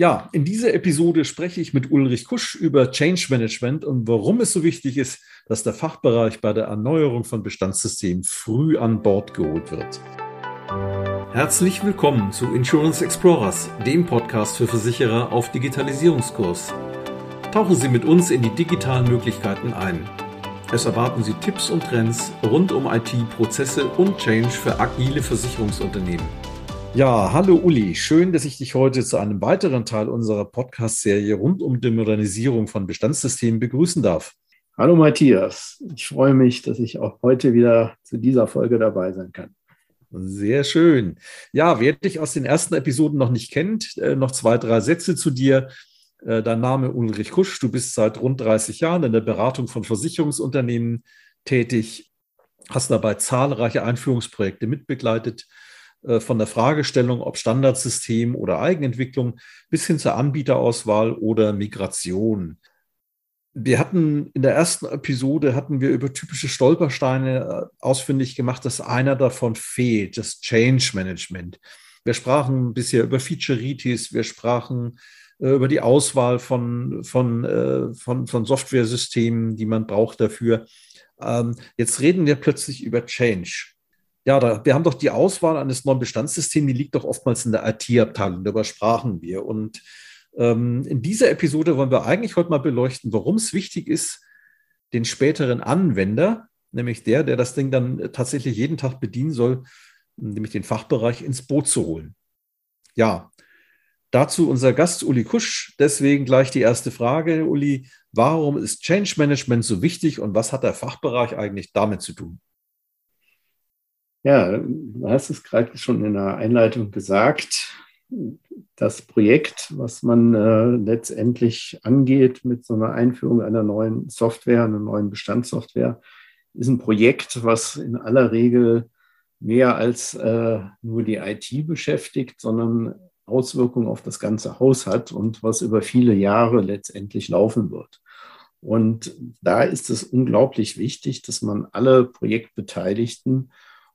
Ja, in dieser Episode spreche ich mit Ulrich Kusch über Change Management und warum es so wichtig ist, dass der Fachbereich bei der Erneuerung von Bestandssystemen früh an Bord geholt wird. Herzlich willkommen zu Insurance Explorers, dem Podcast für Versicherer auf Digitalisierungskurs. Tauchen Sie mit uns in die digitalen Möglichkeiten ein. Es erwarten Sie Tipps und Trends rund um IT, Prozesse und Change für agile Versicherungsunternehmen. Ja, hallo Uli, schön, dass ich dich heute zu einem weiteren Teil unserer Podcast-Serie rund um die Modernisierung von Bestandssystemen begrüßen darf. Hallo Matthias, ich freue mich, dass ich auch heute wieder zu dieser Folge dabei sein kann. Sehr schön. Ja, wer dich aus den ersten Episoden noch nicht kennt, äh, noch zwei, drei Sätze zu dir. Äh, dein Name Ulrich Kusch, du bist seit rund 30 Jahren in der Beratung von Versicherungsunternehmen tätig, hast dabei zahlreiche Einführungsprojekte mitbegleitet von der Fragestellung, ob Standardsystem oder Eigenentwicklung bis hin zur Anbieterauswahl oder Migration. Wir hatten in der ersten Episode hatten wir über typische Stolpersteine äh, ausfindig gemacht, dass einer davon fehlt, das Change Management. Wir sprachen bisher über Featureitis, wir sprachen äh, über die Auswahl von, von, von, von Softwaresystemen, die man braucht dafür. Ähm, jetzt reden wir plötzlich über Change ja, da, wir haben doch die Auswahl eines neuen Bestandssystems, die liegt doch oftmals in der IT-Abteilung, darüber sprachen wir. Und ähm, in dieser Episode wollen wir eigentlich heute mal beleuchten, warum es wichtig ist, den späteren Anwender, nämlich der, der das Ding dann tatsächlich jeden Tag bedienen soll, nämlich den Fachbereich ins Boot zu holen. Ja, dazu unser Gast Uli Kusch. Deswegen gleich die erste Frage, Uli. Warum ist Change Management so wichtig und was hat der Fachbereich eigentlich damit zu tun? Ja, du hast es gerade schon in der Einleitung gesagt. Das Projekt, was man äh, letztendlich angeht mit so einer Einführung einer neuen Software, einer neuen Bestandssoftware, ist ein Projekt, was in aller Regel mehr als äh, nur die IT beschäftigt, sondern Auswirkungen auf das ganze Haus hat und was über viele Jahre letztendlich laufen wird. Und da ist es unglaublich wichtig, dass man alle Projektbeteiligten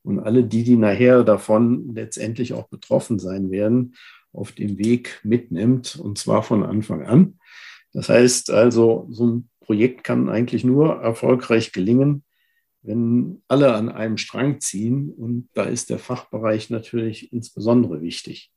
und alle die, die nachher davon letztendlich auch betroffen sein werden, auf dem Weg mitnimmt und zwar von Anfang an. Das heißt also, so ein Projekt kann eigentlich nur erfolgreich gelingen, wenn alle an einem Strang ziehen und da ist der Fachbereich natürlich insbesondere wichtig.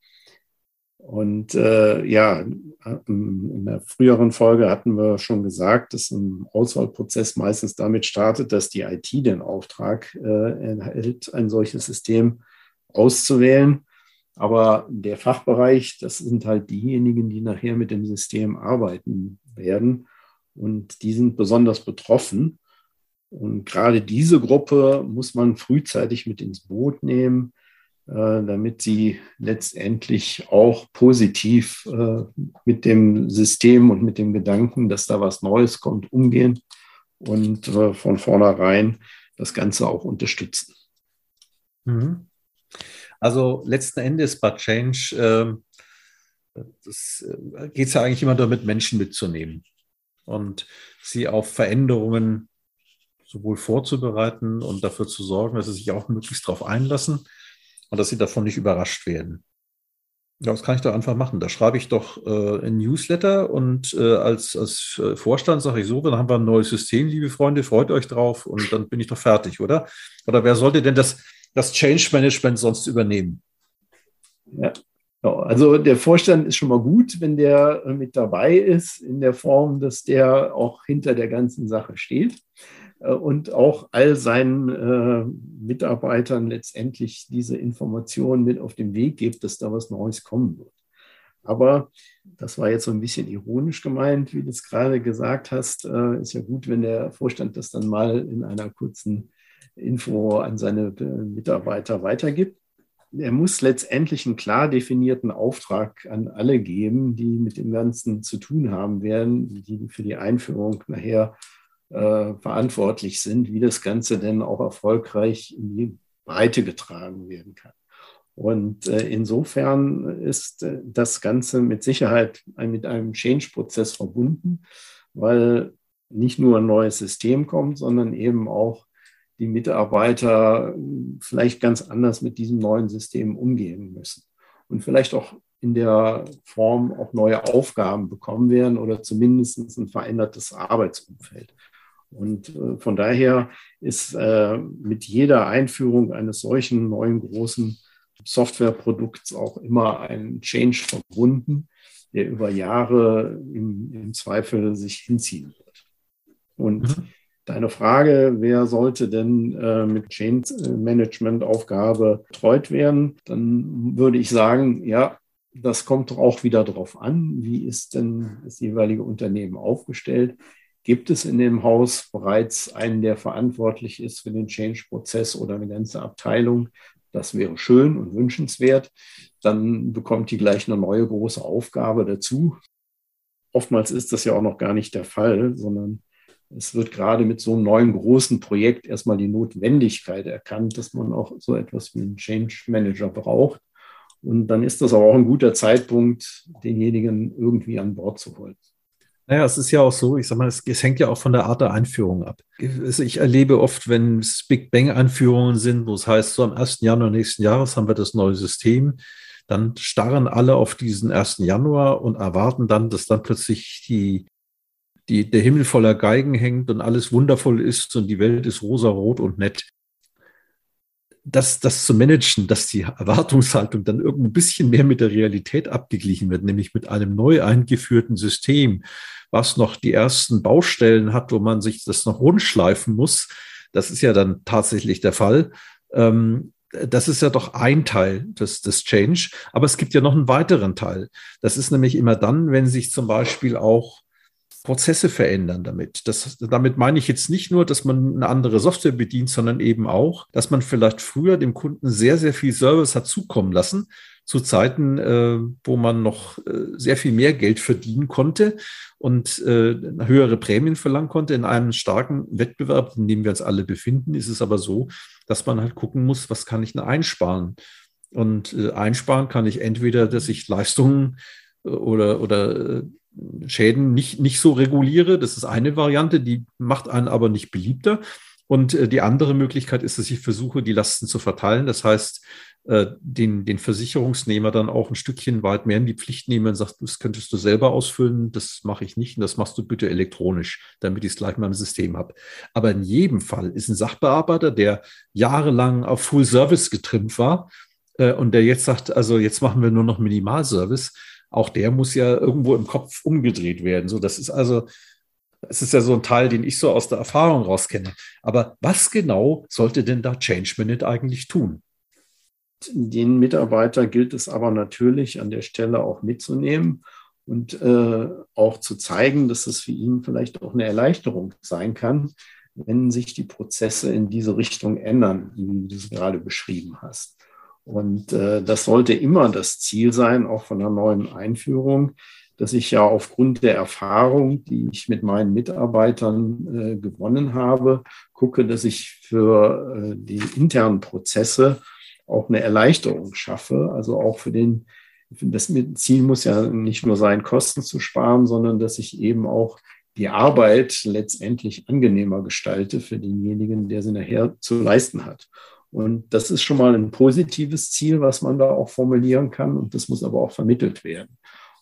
Und äh, ja, in der früheren Folge hatten wir schon gesagt, dass ein Auswahlprozess meistens damit startet, dass die IT den Auftrag äh, erhält, ein solches System auszuwählen. Aber der Fachbereich, das sind halt diejenigen, die nachher mit dem System arbeiten werden. Und die sind besonders betroffen. Und gerade diese Gruppe muss man frühzeitig mit ins Boot nehmen damit sie letztendlich auch positiv äh, mit dem System und mit dem Gedanken, dass da was Neues kommt, umgehen und äh, von vornherein das Ganze auch unterstützen. Mhm. Also letzten Endes bei Change ähm, geht es ja eigentlich immer damit, Menschen mitzunehmen und sie auf Veränderungen sowohl vorzubereiten und dafür zu sorgen, dass sie sich auch möglichst darauf einlassen, und dass sie davon nicht überrascht werden. Ja, das kann ich doch einfach machen. Da schreibe ich doch äh, ein Newsletter und äh, als, als äh, Vorstand sage ich so, dann haben wir ein neues System, liebe Freunde, freut euch drauf und dann bin ich doch fertig, oder? Oder wer sollte denn das, das Change Management sonst übernehmen? Ja, also der Vorstand ist schon mal gut, wenn der äh, mit dabei ist, in der Form, dass der auch hinter der ganzen Sache steht. Äh, und auch all seinen äh, Mitarbeitern letztendlich diese Informationen mit auf den Weg gibt, dass da was Neues kommen wird. Aber das war jetzt so ein bisschen ironisch gemeint, wie du es gerade gesagt hast. Äh, ist ja gut, wenn der Vorstand das dann mal in einer kurzen Info an seine äh, Mitarbeiter weitergibt. Er muss letztendlich einen klar definierten Auftrag an alle geben, die mit dem Ganzen zu tun haben werden, die für die Einführung nachher äh, verantwortlich sind, wie das Ganze denn auch erfolgreich in die Breite getragen werden kann. Und äh, insofern ist äh, das Ganze mit Sicherheit mit einem Change-Prozess verbunden, weil nicht nur ein neues System kommt, sondern eben auch die Mitarbeiter vielleicht ganz anders mit diesem neuen System umgehen müssen und vielleicht auch in der Form auch neue Aufgaben bekommen werden oder zumindest ein verändertes Arbeitsumfeld. Und äh, von daher ist äh, mit jeder Einführung eines solchen neuen großen Softwareprodukts auch immer ein Change verbunden, der über Jahre im, im Zweifel sich hinziehen wird. Und mhm. deine Frage, wer sollte denn äh, mit Change Management Aufgabe betreut werden, dann würde ich sagen, ja, das kommt auch wieder darauf an, wie ist denn das jeweilige Unternehmen aufgestellt. Gibt es in dem Haus bereits einen, der verantwortlich ist für den Change-Prozess oder eine ganze Abteilung? Das wäre schön und wünschenswert. Dann bekommt die gleich eine neue große Aufgabe dazu. Oftmals ist das ja auch noch gar nicht der Fall, sondern es wird gerade mit so einem neuen großen Projekt erstmal die Notwendigkeit erkannt, dass man auch so etwas wie einen Change Manager braucht. Und dann ist das aber auch ein guter Zeitpunkt, denjenigen irgendwie an Bord zu holen. Naja, es ist ja auch so, ich sag mal, es, es, hängt ja auch von der Art der Einführung ab. Also ich erlebe oft, wenn es Big Bang-Einführungen sind, wo es heißt, so am 1. Januar nächsten Jahres haben wir das neue System, dann starren alle auf diesen 1. Januar und erwarten dann, dass dann plötzlich die, die, der Himmel voller Geigen hängt und alles wundervoll ist und die Welt ist rosarot und nett das, das zu managen, dass die Erwartungshaltung dann irgendwo ein bisschen mehr mit der Realität abgeglichen wird, nämlich mit einem neu eingeführten System, was noch die ersten Baustellen hat, wo man sich das noch rundschleifen muss. Das ist ja dann tatsächlich der Fall. Ähm, das ist ja doch ein Teil des, des Change. Aber es gibt ja noch einen weiteren Teil. Das ist nämlich immer dann, wenn sich zum Beispiel auch Prozesse verändern damit. Das, damit meine ich jetzt nicht nur, dass man eine andere Software bedient, sondern eben auch, dass man vielleicht früher dem Kunden sehr, sehr viel Service hat zukommen lassen, zu Zeiten, äh, wo man noch äh, sehr viel mehr Geld verdienen konnte und äh, höhere Prämien verlangen konnte. In einem starken Wettbewerb, in dem wir uns alle befinden, ist es aber so, dass man halt gucken muss, was kann ich denn einsparen? Und äh, einsparen kann ich entweder, dass ich Leistungen äh, oder, oder äh, Schäden nicht, nicht so reguliere. Das ist eine Variante, die macht einen aber nicht beliebter. Und äh, die andere Möglichkeit ist, dass ich versuche, die Lasten zu verteilen. Das heißt, äh, den, den Versicherungsnehmer dann auch ein Stückchen weit mehr in die Pflicht nehmen und sagt, das könntest du selber ausfüllen, das mache ich nicht und das machst du bitte elektronisch, damit ich es gleich mal im System habe. Aber in jedem Fall ist ein Sachbearbeiter, der jahrelang auf Full Service getrimmt war äh, und der jetzt sagt, also jetzt machen wir nur noch Minimalservice, auch der muss ja irgendwo im Kopf umgedreht werden. So, das ist also, es ist ja so ein Teil, den ich so aus der Erfahrung raus kenne. Aber was genau sollte denn da Change Minute eigentlich tun? Den Mitarbeiter gilt es aber natürlich an der Stelle auch mitzunehmen und äh, auch zu zeigen, dass es für ihn vielleicht auch eine Erleichterung sein kann, wenn sich die Prozesse in diese Richtung ändern, wie du es gerade beschrieben hast. Und äh, das sollte immer das Ziel sein, auch von einer neuen Einführung, dass ich ja aufgrund der Erfahrung, die ich mit meinen Mitarbeitern äh, gewonnen habe, gucke, dass ich für äh, die internen Prozesse auch eine Erleichterung schaffe. Also auch für den, das Ziel muss ja nicht nur sein, Kosten zu sparen, sondern dass ich eben auch die Arbeit letztendlich angenehmer gestalte für denjenigen, der sie nachher zu leisten hat. Und das ist schon mal ein positives Ziel, was man da auch formulieren kann. Und das muss aber auch vermittelt werden.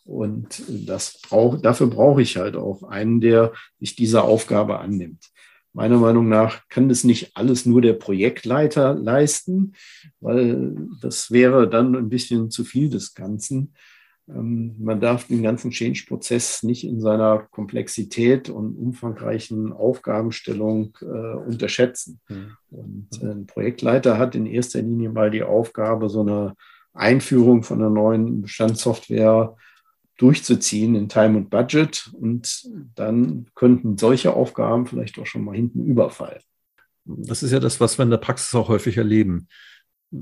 Und das brauch, dafür brauche ich halt auch einen, der sich dieser Aufgabe annimmt. Meiner Meinung nach kann das nicht alles nur der Projektleiter leisten, weil das wäre dann ein bisschen zu viel des Ganzen. Ähm, man darf den ganzen Change-Prozess nicht in seiner Komplexität und umfangreichen Aufgabenstellung äh, unterschätzen. Mhm. Und äh, ein Projektleiter hat in erster Linie mal die Aufgabe, so eine Einführung von einer neuen Bestandssoftware durchzuziehen in Time und Budget. Und dann könnten solche Aufgaben vielleicht auch schon mal hinten überfallen. Das ist ja das, was wir in der Praxis auch häufig erleben.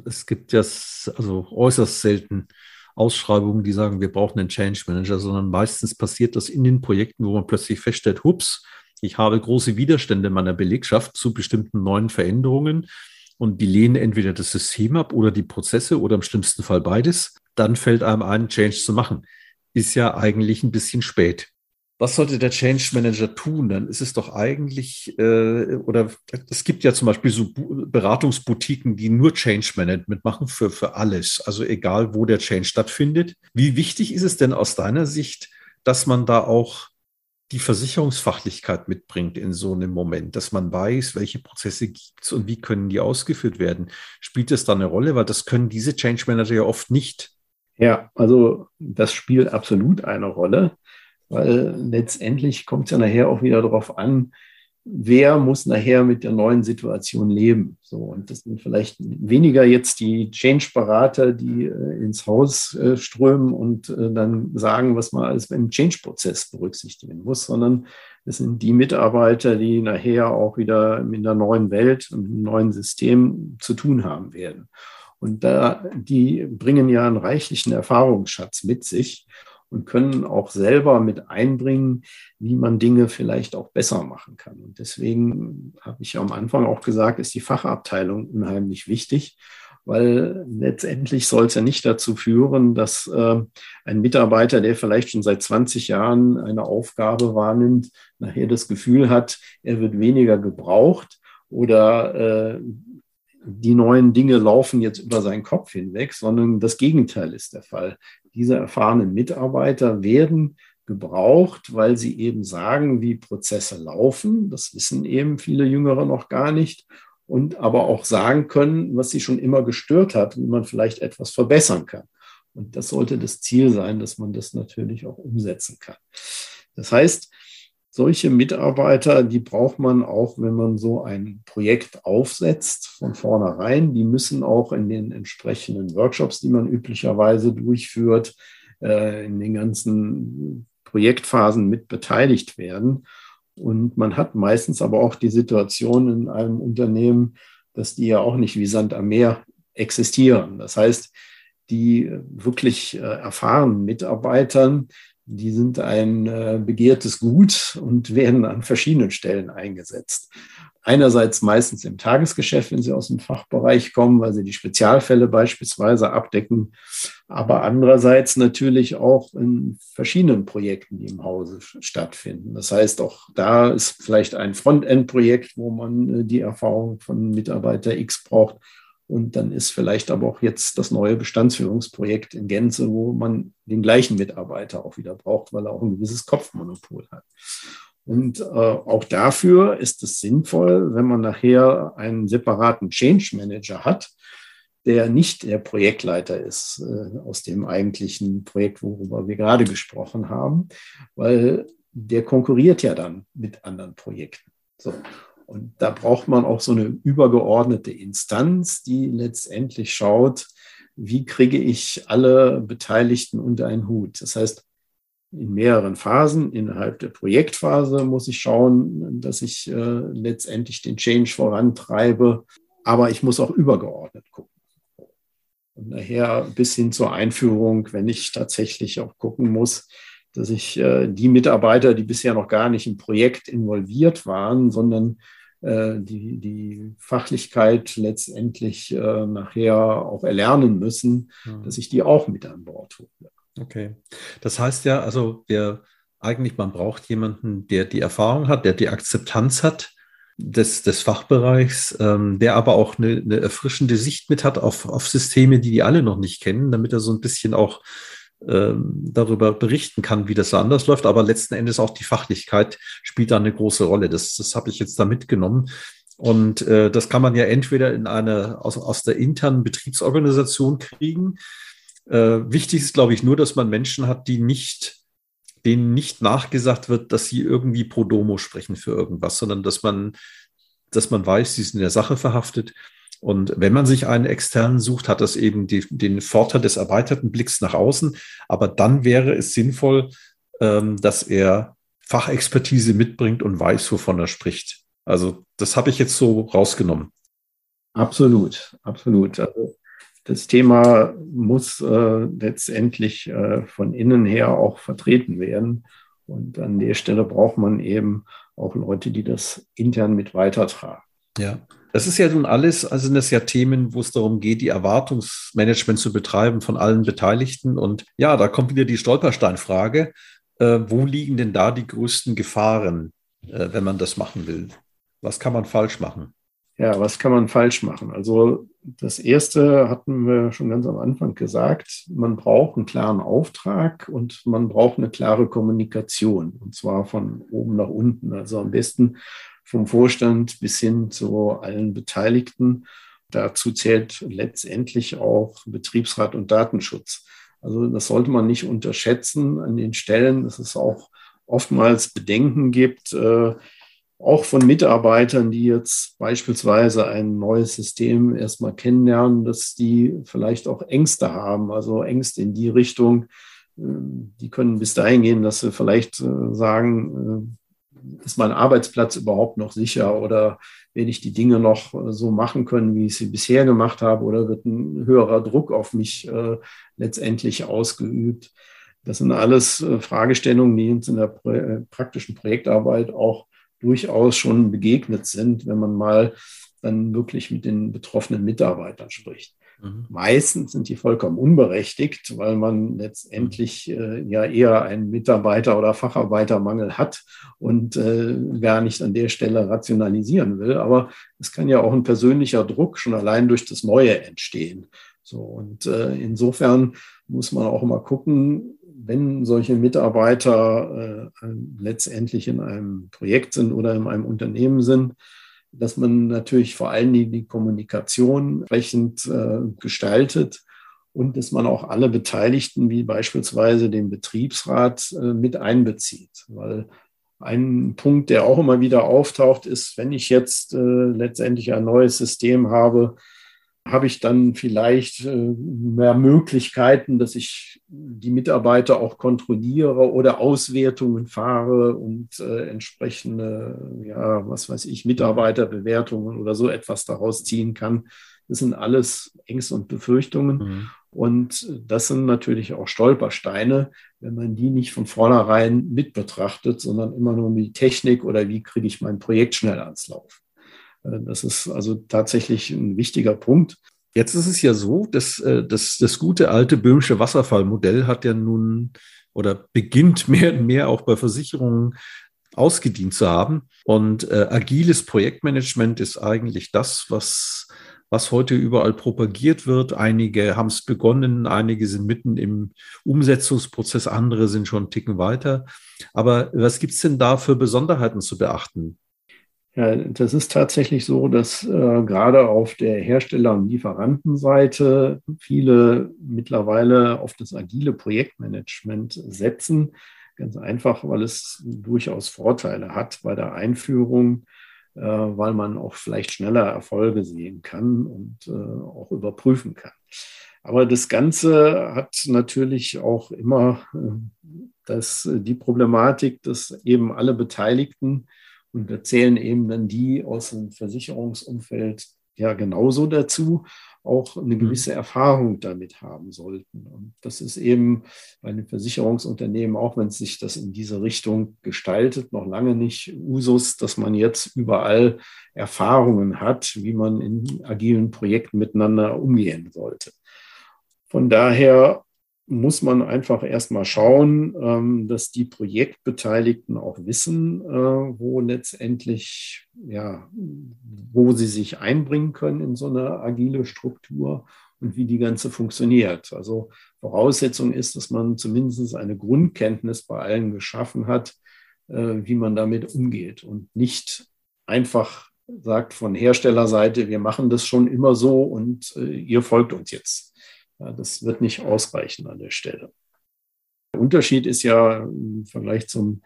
Es gibt ja also äußerst selten Ausschreibungen, die sagen, wir brauchen einen Change Manager, sondern meistens passiert das in den Projekten, wo man plötzlich feststellt, hups, ich habe große Widerstände meiner Belegschaft zu bestimmten neuen Veränderungen und die lehnen entweder das System ab oder die Prozesse oder im schlimmsten Fall beides. Dann fällt einem ein, Change zu machen. Ist ja eigentlich ein bisschen spät. Was sollte der Change Manager tun? Dann ist es doch eigentlich, äh, oder es gibt ja zum Beispiel so Beratungsboutiquen, die nur Change Management machen für, für alles, also egal wo der Change stattfindet. Wie wichtig ist es denn aus deiner Sicht, dass man da auch die Versicherungsfachlichkeit mitbringt in so einem Moment, dass man weiß, welche Prozesse gibt es und wie können die ausgeführt werden. Spielt das da eine Rolle? Weil das können diese Change Manager ja oft nicht. Ja, also das spielt absolut eine Rolle weil letztendlich kommt es ja nachher auch wieder darauf an, wer muss nachher mit der neuen Situation leben. So, und das sind vielleicht weniger jetzt die Change-Berater, die äh, ins Haus äh, strömen und äh, dann sagen, was man alles beim Change-Prozess berücksichtigen muss, sondern es sind die Mitarbeiter, die nachher auch wieder in der neuen Welt und im neuen System zu tun haben werden. Und da, die bringen ja einen reichlichen Erfahrungsschatz mit sich und können auch selber mit einbringen, wie man Dinge vielleicht auch besser machen kann. Und deswegen habe ich am Anfang auch gesagt, ist die Fachabteilung unheimlich wichtig, weil letztendlich soll es ja nicht dazu führen, dass äh, ein Mitarbeiter, der vielleicht schon seit 20 Jahren eine Aufgabe wahrnimmt, nachher das Gefühl hat, er wird weniger gebraucht oder äh, die neuen Dinge laufen jetzt über seinen Kopf hinweg, sondern das Gegenteil ist der Fall. Diese erfahrenen Mitarbeiter werden gebraucht, weil sie eben sagen, wie Prozesse laufen. Das wissen eben viele Jüngere noch gar nicht. Und aber auch sagen können, was sie schon immer gestört hat, wie man vielleicht etwas verbessern kann. Und das sollte das Ziel sein, dass man das natürlich auch umsetzen kann. Das heißt, solche Mitarbeiter, die braucht man auch, wenn man so ein Projekt aufsetzt von vornherein. Die müssen auch in den entsprechenden Workshops, die man üblicherweise durchführt, äh, in den ganzen Projektphasen mit beteiligt werden. Und man hat meistens aber auch die Situation in einem Unternehmen, dass die ja auch nicht wie Sand am Meer existieren. Das heißt, die wirklich äh, erfahrenen Mitarbeitern, die sind ein äh, begehrtes Gut und werden an verschiedenen Stellen eingesetzt. Einerseits meistens im Tagesgeschäft, wenn sie aus dem Fachbereich kommen, weil sie die Spezialfälle beispielsweise abdecken, aber andererseits natürlich auch in verschiedenen Projekten, die im Hause stattfinden. Das heißt, auch da ist vielleicht ein Frontend-Projekt, wo man äh, die Erfahrung von Mitarbeiter X braucht und dann ist vielleicht aber auch jetzt das neue Bestandsführungsprojekt in Gänze, wo man den gleichen Mitarbeiter auch wieder braucht, weil er auch ein gewisses Kopfmonopol hat. Und äh, auch dafür ist es sinnvoll, wenn man nachher einen separaten Change Manager hat, der nicht der Projektleiter ist äh, aus dem eigentlichen Projekt, worüber wir gerade gesprochen haben, weil der konkurriert ja dann mit anderen Projekten. So. Und da braucht man auch so eine übergeordnete Instanz, die letztendlich schaut, wie kriege ich alle Beteiligten unter einen Hut. Das heißt, in mehreren Phasen innerhalb der Projektphase muss ich schauen, dass ich äh, letztendlich den Change vorantreibe, aber ich muss auch übergeordnet gucken. Und nachher bis hin zur Einführung, wenn ich tatsächlich auch gucken muss, dass ich äh, die Mitarbeiter, die bisher noch gar nicht im Projekt involviert waren, sondern äh, die, die Fachlichkeit letztendlich äh, nachher auch erlernen müssen, ja. dass ich die auch mit an Bord hole. Okay. Das heißt ja, also der eigentlich, man braucht jemanden, der die Erfahrung hat, der die Akzeptanz hat des, des Fachbereichs, ähm, der aber auch eine, eine erfrischende Sicht mit hat auf, auf Systeme, die die alle noch nicht kennen, damit er so ein bisschen auch darüber berichten kann, wie das anders läuft. Aber letzten Endes auch die Fachlichkeit spielt da eine große Rolle. Das, das habe ich jetzt da mitgenommen. Und äh, das kann man ja entweder in eine, aus, aus der internen Betriebsorganisation kriegen. Äh, wichtig ist, glaube ich, nur, dass man Menschen hat, die nicht, denen nicht nachgesagt wird, dass sie irgendwie pro domo sprechen für irgendwas, sondern dass man, dass man weiß, sie sind in der Sache verhaftet und wenn man sich einen externen sucht, hat das eben die, den Vorteil des erweiterten Blicks nach außen. Aber dann wäre es sinnvoll, ähm, dass er Fachexpertise mitbringt und weiß, wovon er spricht. Also das habe ich jetzt so rausgenommen. Absolut, absolut. Also das Thema muss äh, letztendlich äh, von innen her auch vertreten werden. Und an der Stelle braucht man eben auch Leute, die das intern mit weitertragen. Ja. Das ist ja nun alles, also sind das ja Themen, wo es darum geht, die Erwartungsmanagement zu betreiben von allen Beteiligten. Und ja, da kommt wieder die Stolpersteinfrage. Äh, wo liegen denn da die größten Gefahren, äh, wenn man das machen will? Was kann man falsch machen? Ja, was kann man falsch machen? Also das Erste hatten wir schon ganz am Anfang gesagt, man braucht einen klaren Auftrag und man braucht eine klare Kommunikation, und zwar von oben nach unten. Also am besten vom Vorstand bis hin zu allen Beteiligten. Dazu zählt letztendlich auch Betriebsrat und Datenschutz. Also das sollte man nicht unterschätzen an den Stellen, dass es auch oftmals Bedenken gibt, äh, auch von Mitarbeitern, die jetzt beispielsweise ein neues System erstmal kennenlernen, dass die vielleicht auch Ängste haben, also Ängste in die Richtung, äh, die können bis dahin gehen, dass sie vielleicht äh, sagen, ist mein Arbeitsplatz überhaupt noch sicher oder werde ich die Dinge noch äh, so machen können, wie ich sie bisher gemacht habe oder wird ein höherer Druck auf mich äh, letztendlich ausgeübt. Das sind alles äh, Fragestellungen, die uns in der praktischen Projektarbeit auch durchaus schon begegnet sind, wenn man mal dann wirklich mit den betroffenen Mitarbeitern spricht. Mhm. Meistens sind die vollkommen unberechtigt, weil man letztendlich äh, ja eher einen Mitarbeiter- oder Facharbeitermangel hat und äh, gar nicht an der Stelle rationalisieren will. Aber es kann ja auch ein persönlicher Druck schon allein durch das Neue entstehen. So, und äh, insofern muss man auch mal gucken, wenn solche Mitarbeiter äh, letztendlich in einem Projekt sind oder in einem Unternehmen sind, dass man natürlich vor allen Dingen die Kommunikation entsprechend äh, gestaltet und dass man auch alle Beteiligten, wie beispielsweise den Betriebsrat, äh, mit einbezieht. Weil ein Punkt, der auch immer wieder auftaucht, ist, wenn ich jetzt äh, letztendlich ein neues System habe, habe ich dann vielleicht äh, mehr Möglichkeiten, dass ich die Mitarbeiter auch kontrolliere oder Auswertungen fahre und äh, entsprechende, ja, was weiß ich, Mitarbeiterbewertungen oder so etwas daraus ziehen kann. Das sind alles Ängste und Befürchtungen. Mhm. Und das sind natürlich auch Stolpersteine, wenn man die nicht von vornherein mit betrachtet, sondern immer nur die Technik oder wie kriege ich mein Projekt schnell ans Laufen. Äh, das ist also tatsächlich ein wichtiger Punkt. Jetzt ist es ja so, dass, äh, dass das gute alte böhmische Wasserfallmodell hat ja nun oder beginnt mehr und mehr auch bei Versicherungen ausgedient zu haben. Und äh, agiles Projektmanagement ist eigentlich das, was, was heute überall propagiert wird. Einige haben es begonnen, einige sind mitten im Umsetzungsprozess, andere sind schon einen Ticken weiter. Aber was gibt es denn da für Besonderheiten zu beachten? Ja, das ist tatsächlich so, dass äh, gerade auf der Hersteller- und Lieferantenseite viele mittlerweile auf das agile Projektmanagement setzen. Ganz einfach, weil es durchaus Vorteile hat bei der Einführung, äh, weil man auch vielleicht schneller Erfolge sehen kann und äh, auch überprüfen kann. Aber das Ganze hat natürlich auch immer äh, das, die Problematik, dass eben alle Beteiligten und da zählen eben dann die aus dem Versicherungsumfeld ja genauso dazu, auch eine mhm. gewisse Erfahrung damit haben sollten. Und das ist eben bei den Versicherungsunternehmen, auch wenn es sich das in diese Richtung gestaltet, noch lange nicht Usus, dass man jetzt überall Erfahrungen hat, wie man in agilen Projekten miteinander umgehen sollte. Von daher muss man einfach erstmal schauen, ähm, dass die Projektbeteiligten auch wissen, äh, wo letztendlich, ja, wo sie sich einbringen können in so eine agile Struktur und wie die ganze funktioniert. Also Voraussetzung ist, dass man zumindest eine Grundkenntnis bei allen geschaffen hat, äh, wie man damit umgeht und nicht einfach sagt von Herstellerseite, wir machen das schon immer so und äh, ihr folgt uns jetzt. Das wird nicht ausreichen an der Stelle. Der Unterschied ist ja im Vergleich zum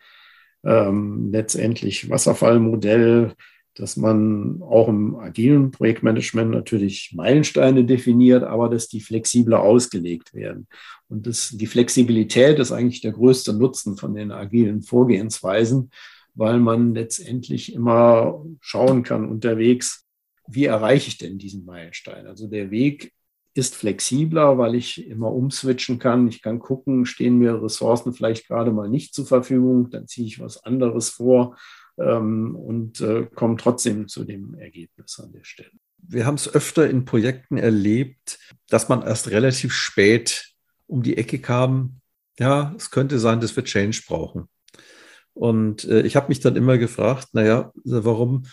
ähm, letztendlich Wasserfallmodell, dass man auch im agilen Projektmanagement natürlich Meilensteine definiert, aber dass die flexibler ausgelegt werden. Und das, die Flexibilität ist eigentlich der größte Nutzen von den agilen Vorgehensweisen, weil man letztendlich immer schauen kann unterwegs, wie erreiche ich denn diesen Meilenstein? Also der Weg ist flexibler, weil ich immer umswitchen kann. Ich kann gucken, stehen mir Ressourcen vielleicht gerade mal nicht zur Verfügung, dann ziehe ich was anderes vor ähm, und äh, komme trotzdem zu dem Ergebnis an der Stelle. Wir haben es öfter in Projekten erlebt, dass man erst relativ spät um die Ecke kam, ja, es könnte sein, dass wir Change brauchen. Und äh, ich habe mich dann immer gefragt, naja, warum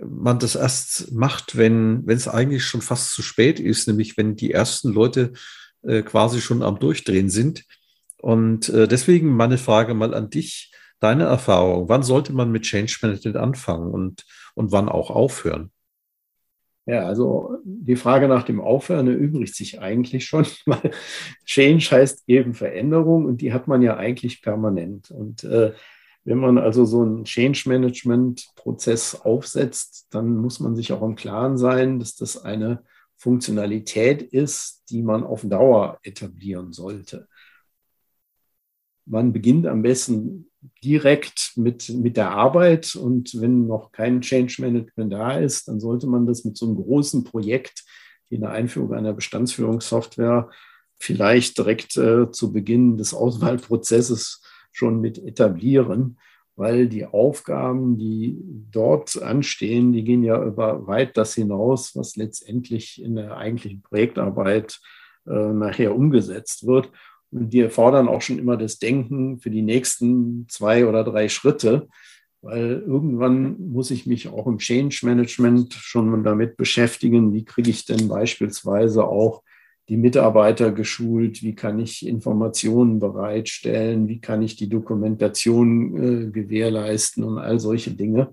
man das erst macht, wenn es eigentlich schon fast zu spät ist, nämlich wenn die ersten Leute äh, quasi schon am Durchdrehen sind. Und äh, deswegen meine Frage mal an dich, deine Erfahrung, wann sollte man mit Change Management anfangen und, und wann auch aufhören? Ja, also die Frage nach dem Aufhören erübrigt sich eigentlich schon, weil Change heißt eben Veränderung und die hat man ja eigentlich permanent. Und äh, wenn man also so einen Change Management Prozess aufsetzt, dann muss man sich auch im Klaren sein, dass das eine Funktionalität ist, die man auf Dauer etablieren sollte. Man beginnt am besten direkt mit, mit der Arbeit und wenn noch kein Change Management da ist, dann sollte man das mit so einem großen Projekt wie eine Einführung einer Bestandsführungssoftware vielleicht direkt äh, zu Beginn des Auswahlprozesses schon mit etablieren, weil die Aufgaben, die dort anstehen, die gehen ja über weit das hinaus, was letztendlich in der eigentlichen Projektarbeit äh, nachher umgesetzt wird. Und die erfordern auch schon immer das Denken für die nächsten zwei oder drei Schritte, weil irgendwann muss ich mich auch im Change Management schon damit beschäftigen, wie kriege ich denn beispielsweise auch die Mitarbeiter geschult, wie kann ich Informationen bereitstellen, wie kann ich die Dokumentation äh, gewährleisten und all solche Dinge,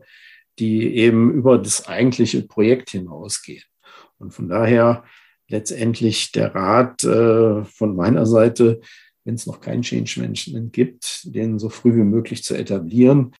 die eben über das eigentliche Projekt hinausgehen. Und von daher letztendlich der Rat äh, von meiner Seite, wenn es noch kein Change Management gibt, den so früh wie möglich zu etablieren.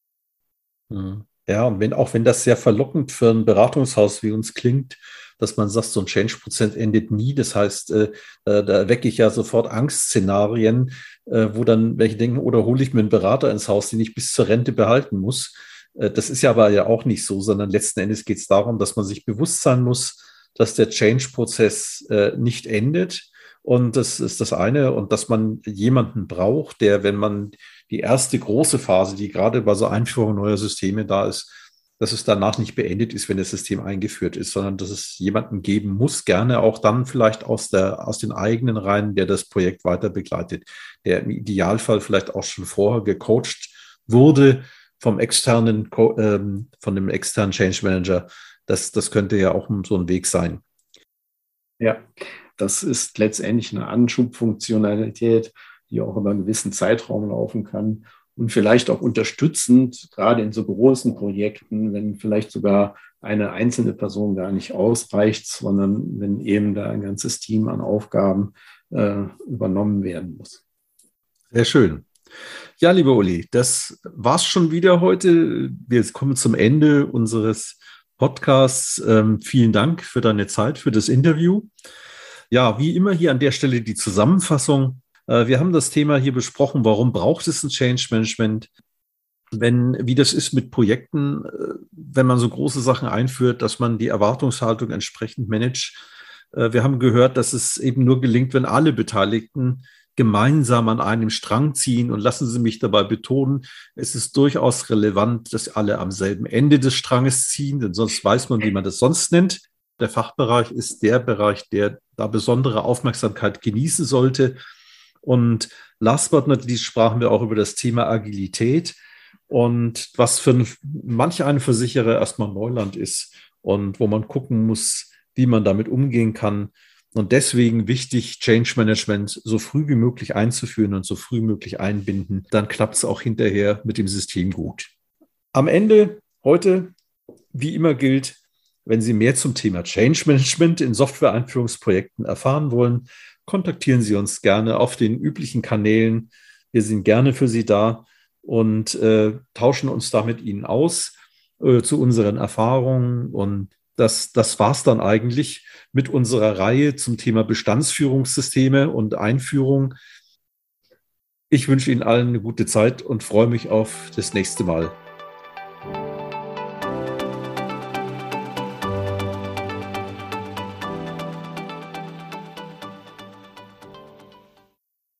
Mhm. Ja, und wenn, auch wenn das sehr verlockend für ein Beratungshaus wie uns klingt, dass man sagt, so ein Change-Prozent endet nie. Das heißt, äh, da wecke ich ja sofort Angstszenarien, äh, wo dann welche denken, oder hole ich mir einen Berater ins Haus, den ich bis zur Rente behalten muss. Äh, das ist ja aber ja auch nicht so, sondern letzten Endes geht es darum, dass man sich bewusst sein muss, dass der Change-Prozess äh, nicht endet. Und das ist das eine. Und dass man jemanden braucht, der, wenn man die erste große Phase, die gerade bei so Einführung neuer Systeme da ist, dass es danach nicht beendet ist, wenn das System eingeführt ist, sondern dass es jemanden geben muss, gerne auch dann vielleicht aus, der, aus den eigenen Reihen, der das Projekt weiter begleitet, der im Idealfall vielleicht auch schon vorher gecoacht wurde vom externen, ähm, von dem externen Change Manager. Das, das könnte ja auch so ein Weg sein. Ja, das ist letztendlich eine Anschubfunktionalität, die auch über einen gewissen Zeitraum laufen kann und vielleicht auch unterstützend, gerade in so großen Projekten, wenn vielleicht sogar eine einzelne Person gar nicht ausreicht, sondern wenn eben da ein ganzes Team an Aufgaben äh, übernommen werden muss. Sehr schön. Ja, lieber Uli, das war's schon wieder heute. Wir kommen zum Ende unseres Podcasts. Ähm, vielen Dank für deine Zeit, für das Interview. Ja, wie immer hier an der Stelle die Zusammenfassung. Äh, wir haben das Thema hier besprochen, warum braucht es ein Change Management? Wenn, wie das ist mit Projekten, äh, wenn man so große Sachen einführt, dass man die Erwartungshaltung entsprechend managt. Äh, wir haben gehört, dass es eben nur gelingt, wenn alle Beteiligten gemeinsam an einem Strang ziehen. Und lassen Sie mich dabei betonen, es ist durchaus relevant, dass alle am selben Ende des Stranges ziehen, denn sonst weiß man, wie man das sonst nennt. Der Fachbereich ist der Bereich, der da besondere Aufmerksamkeit genießen sollte. Und last but not least sprachen wir auch über das Thema Agilität und was für manche einen Versicherer erstmal Neuland ist und wo man gucken muss, wie man damit umgehen kann. Und deswegen wichtig, Change Management so früh wie möglich einzuführen und so früh wie möglich einbinden. Dann klappt es auch hinterher mit dem System gut. Am Ende heute, wie immer gilt, wenn Sie mehr zum Thema Change Management in Software-Einführungsprojekten erfahren wollen, kontaktieren Sie uns gerne auf den üblichen Kanälen. Wir sind gerne für Sie da und äh, tauschen uns da mit Ihnen aus äh, zu unseren Erfahrungen. Und das, das war es dann eigentlich mit unserer Reihe zum Thema Bestandsführungssysteme und Einführung. Ich wünsche Ihnen allen eine gute Zeit und freue mich auf das nächste Mal.